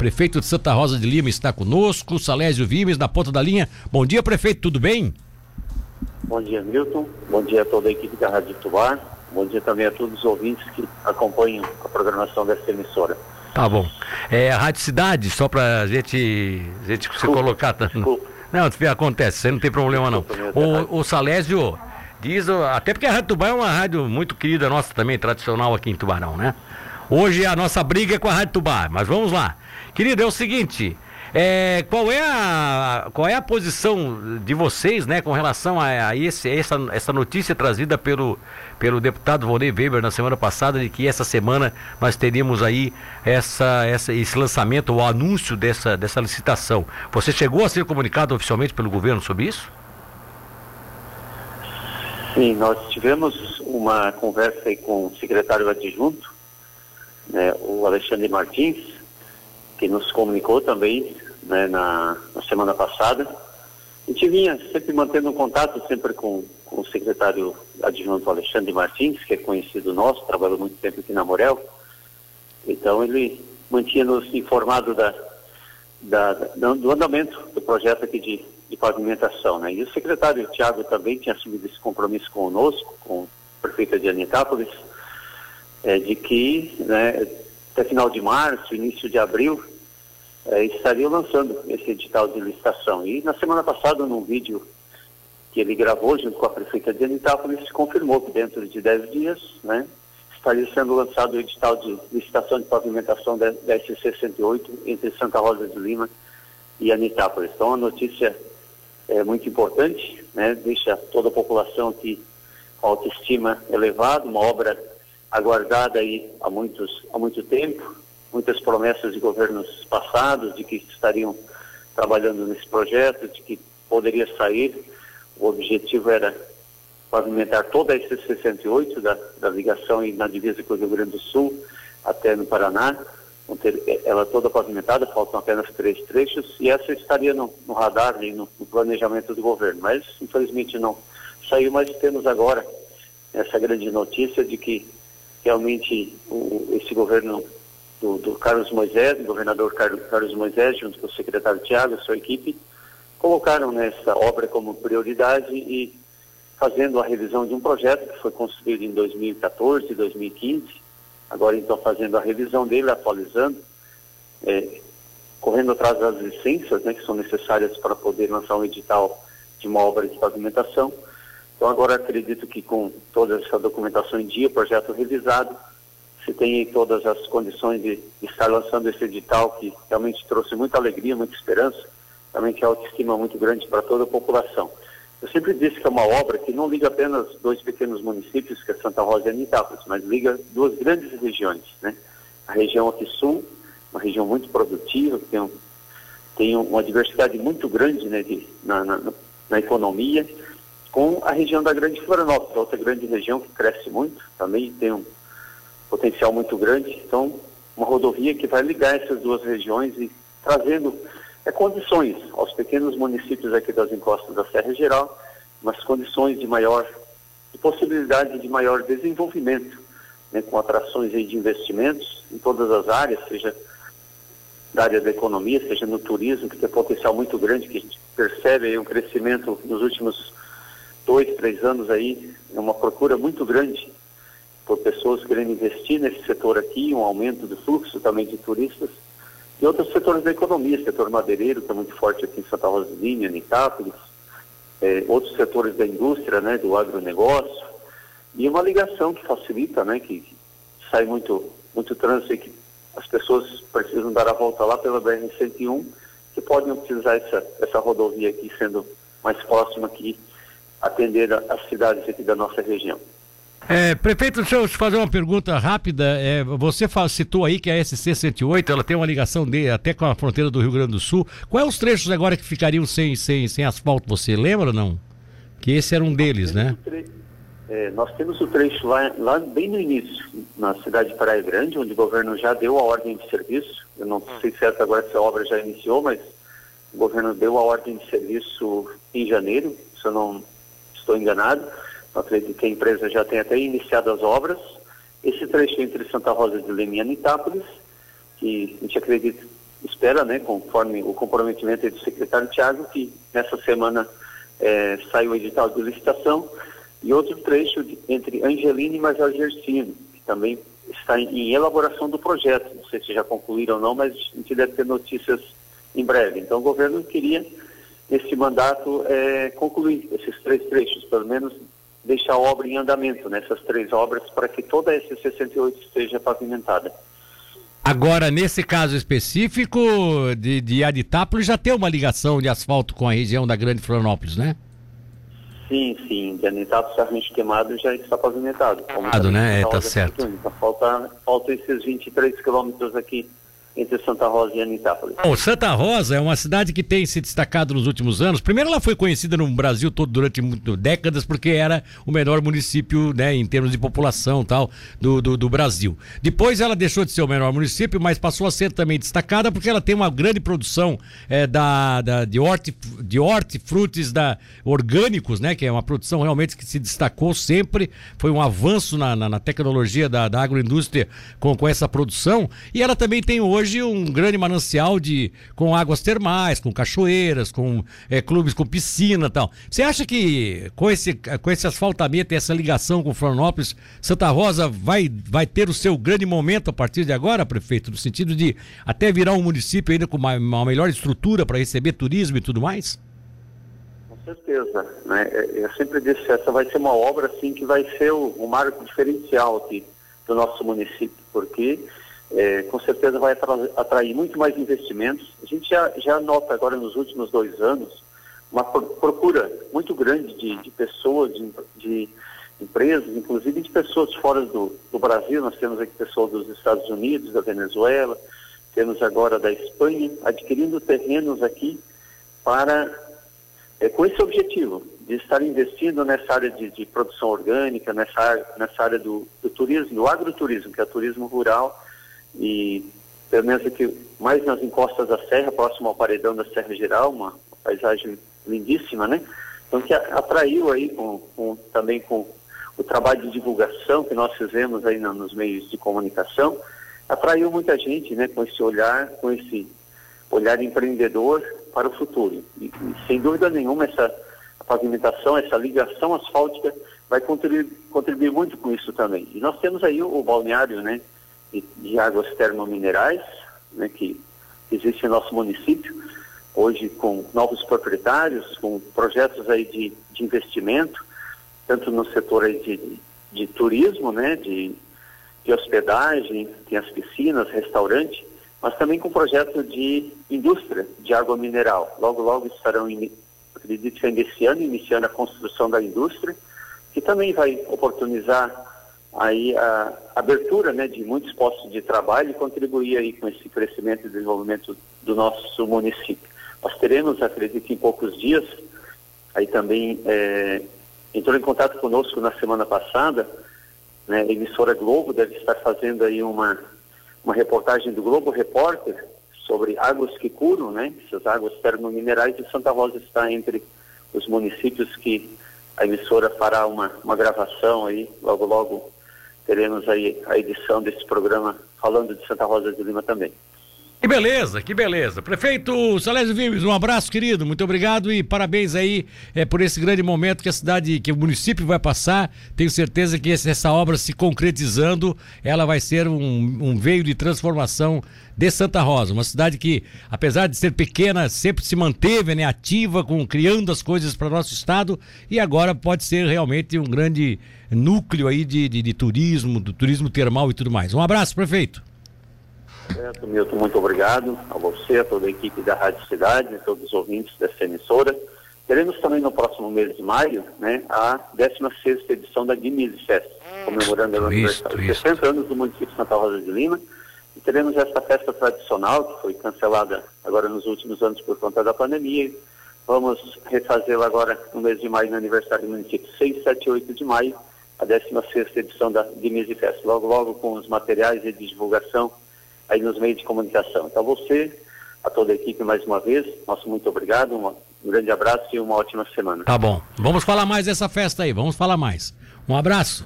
prefeito de Santa Rosa de Lima, está conosco. Salésio Vimes, na ponta da linha. Bom dia, prefeito, tudo bem? Bom dia, Milton. Bom dia a toda a equipe da Rádio Tubar. Bom dia também a todos os ouvintes que acompanham a programação dessa emissora. Tá bom. É a Rádio Cidade, só para a gente, gente se colocar. Desculpa. Não, acontece, você não tem problema não. O, o Salésio diz, até porque a Rádio Tubarão é uma rádio muito querida nossa também, tradicional aqui em Tubarão, né? Hoje a nossa briga é com a Rádio Tubar, mas vamos lá. Querido, é o seguinte, é, qual, é a, qual é a posição de vocês, né, com relação a, a esse, essa, essa notícia trazida pelo, pelo deputado Volney Weber na semana passada, de que essa semana nós teríamos aí essa, essa, esse lançamento, o anúncio dessa, dessa licitação. Você chegou a ser comunicado oficialmente pelo governo sobre isso? Sim, nós tivemos uma conversa com o secretário adjunto, né, o Alexandre Martins, que nos comunicou também né, na, na, semana passada. A gente vinha sempre mantendo um contato sempre com, com o secretário adjunto Alexandre Martins, que é conhecido nosso, trabalhou muito tempo aqui na Morel. Então ele mantinha-nos informado da, da, da, do andamento do projeto aqui de, de pavimentação. Né? E o secretário Tiago também tinha assumido esse compromisso conosco, com o prefeito de Anitápolis, é, de que né, até final de março, início de abril, é, estaria lançando esse edital de licitação. E na semana passada, num vídeo que ele gravou junto com a prefeita de Anitápolis, confirmou que dentro de 10 dias né, estaria sendo lançado o edital de licitação de pavimentação da, da SC-68 entre Santa Rosa de Lima e Anitápolis. Então, a notícia é muito importante, né, deixa toda a população aqui com autoestima elevada, uma obra aguardada aí há, muitos, há muito tempo, muitas promessas de governos passados de que estariam trabalhando nesse projeto, de que poderia sair. O objetivo era pavimentar toda a SC-68 da, da ligação na divisa com o Rio Grande do Sul até no Paraná, ter ela toda pavimentada, faltam apenas três trechos, e essa estaria no, no radar e no, no, planejamento do governo. Mas, infelizmente, não saiu, mas temos agora essa grande notícia de que realmente o, esse governo do, do, Carlos Moisés, do governador Carlos Moisés, junto com o secretário Tiago, sua equipe, colocaram nessa obra como prioridade e fazendo a revisão de um projeto que foi construído em 2014, 2015, agora então fazendo a revisão dele, atualizando, é, correndo atrás das licenças né, que são necessárias para poder lançar um edital de uma obra de pavimentação então agora acredito que com toda essa documentação em dia, projeto revisado, se tem todas as condições de estar lançando esse edital que realmente trouxe muita alegria, muita esperança, também que é autoestima muito grande para toda a população. Eu sempre disse que é uma obra que não liga apenas dois pequenos municípios, que é Santa Rosa e Anitápolis, mas liga duas grandes regiões, né? A região aqui sul, uma região muito produtiva, que tem, um, tem uma diversidade muito grande né, de, na, na, na economia, com a região da Grande Florianópolis, outra grande região que cresce muito, também tem um potencial muito grande. Então, uma rodovia que vai ligar essas duas regiões e trazendo é, condições aos pequenos municípios aqui das encostas da Serra Geral, umas condições de maior, de possibilidade de maior desenvolvimento, né, com atrações de investimentos em todas as áreas, seja da área da economia, seja no turismo, que tem potencial muito grande, que a gente percebe aí um crescimento nos últimos dois, três anos aí, é uma procura muito grande por pessoas querendo investir nesse setor aqui, um aumento do fluxo também de turistas, e outros setores da economia, setor madeireiro, que é muito forte aqui em Santa Rosalina, em Itápolis, é, outros setores da indústria, né, do agronegócio, e uma ligação que facilita, né, que, que sai muito, muito trânsito e que as pessoas precisam dar a volta lá pela BR-101, que podem utilizar essa, essa rodovia aqui, sendo mais próxima aqui atender as cidades aqui da nossa região. É, prefeito, deixa eu te fazer uma pergunta rápida. É, você citou aí que a SC-108 ela tem uma ligação de, até com a fronteira do Rio Grande do Sul. Quais os trechos agora que ficariam sem, sem, sem asfalto? Você lembra ou não? Que esse era um deles, né? É, nós temos o trecho lá, lá bem no início, na cidade de Praia Grande, onde o governo já deu a ordem de serviço. Eu não sei certo agora se a obra já iniciou, mas o governo deu a ordem de serviço em janeiro, se eu não estou enganado. Acredito que a empresa já tem até iniciado as obras. Esse trecho entre Santa Rosa de Lima e Anitápolis, que a gente acredita espera, né, conforme o comprometimento do secretário Tiago, que nessa semana é, sai o edital de licitação e outro trecho de, entre Angelina e Major Gersino, que também está em, em, elaboração do projeto. Não sei se já concluíram ou não, mas a gente deve ter notícias em breve. Então o governo queria, nesse mandato, é, concluir esses três trechos, pelo menos deixar a obra em andamento nessas três obras para que toda a S68 esteja pavimentada. Agora, nesse caso específico de, de Aditápolis, já tem uma ligação de asfalto com a região da Grande Florianópolis, né? Sim, sim. De Anitápolis, Sargento Queimado já está pavimentado. Pavimentado, né? É, tá certo. Então, falta, falta esses 23 quilômetros aqui entre Santa Rosa e Anitápolis. Bom, Santa Rosa é uma cidade que tem se destacado nos últimos anos. Primeiro, ela foi conhecida no Brasil todo durante muito, décadas porque era o menor município, né, em termos de população tal, do, do, do, Brasil. Depois, ela deixou de ser o menor município, mas passou a ser também destacada porque ela tem uma grande produção é, da, da, de, horti, de hortifrutis da, orgânicos, né, que é uma produção realmente que se destacou sempre. Foi um avanço na, na, na tecnologia da, da agroindústria com, com essa produção. E ela também tem hoje hoje um grande manancial de com águas termais, com cachoeiras, com é, clubes com piscina e tal. Você acha que com esse, com esse asfaltamento e essa ligação com Florianópolis, Santa Rosa vai, vai ter o seu grande momento a partir de agora, prefeito, no sentido de até virar um município ainda com uma, uma melhor estrutura para receber turismo e tudo mais? Certeza, né? É, eu sempre disse, essa vai ser uma obra assim que vai ser o, o marco diferencial aqui do nosso município, porque é, com certeza vai atrair muito mais investimentos. A gente já, já nota agora nos últimos dois anos uma procura muito grande de, de pessoas, de, de, empresas, inclusive de pessoas fora do, do, Brasil. Nós temos aqui pessoas dos Estados Unidos, da Venezuela, temos agora da Espanha, adquirindo terrenos aqui para é, com esse objetivo de estar investindo nessa área de, de produção orgânica, nessa, nessa área do, do turismo, do agroturismo, que é o turismo rural, e pelo menos aqui mais nas encostas da serra, próximo ao paredão da Serra Geral, uma paisagem lindíssima, né? Então que atraiu aí com, com, também com o trabalho de divulgação que nós fizemos aí na, nos meios de comunicação, atraiu muita gente, né? Com esse olhar, com esse olhar empreendedor para o futuro. E, e sem dúvida nenhuma essa pavimentação, essa ligação asfáltica vai contribuir, contribuir muito com isso também. E nós temos aí o, o balneário, né? De, de águas termominerais, né, que existe em nosso município, hoje com novos proprietários, com projetos aí de, de investimento, tanto no setor aí de, de turismo, né, de, de hospedagem, tem as piscinas, restaurante, mas também com projeto de indústria de água mineral. Logo, logo estarão, acredito que ainda esse ano, iniciando a construção da indústria, que também vai oportunizar aí a abertura né, de muitos postos de trabalho e contribuir aí com esse crescimento e desenvolvimento do nosso município. Nós teremos, acredito, em poucos dias, aí também é, entrou em contato conosco na semana passada, né, a emissora Globo deve estar fazendo aí uma, uma reportagem do Globo Repórter sobre águas que curam, né, essas águas termominerais e Santa Rosa está entre os municípios que a emissora fará uma, uma gravação aí, logo logo teremos aí a edição desse programa falando de Santa Rosa de Lima também. Beleza, que beleza. Prefeito Salésio Vives, um abraço, querido. Muito obrigado e parabéns aí é, por esse grande momento que a cidade, que o município vai passar. Tenho certeza que essa obra se concretizando, ela vai ser um, um veio de transformação de Santa Rosa. Uma cidade que, apesar de ser pequena, sempre se manteve né, ativa, com, criando as coisas para o nosso estado e agora pode ser realmente um grande núcleo aí de, de, de turismo, do turismo termal e tudo mais. Um abraço, prefeito. Certo, Milton, muito obrigado a você, a toda a equipe da Rádio Cidade, a todos os ouvintes dessa emissora. Teremos também no próximo mês de maio, né, a 16 edição da Guinness Fest, comemorando o aniversário, 60 anos do município de Santa Rosa de Lima. E teremos esta festa tradicional, que foi cancelada agora nos últimos anos por conta da pandemia. Vamos refazê-la agora no mês de maio, no aniversário do município, 6, 7 e 8 de maio, a 16 edição da Guinness Fest. Logo, logo com os materiais de divulgação aí nos meios de comunicação. Então você, a toda a equipe mais uma vez, nosso muito obrigado, um grande abraço e uma ótima semana. Tá bom. Vamos falar mais dessa festa aí, vamos falar mais. Um abraço.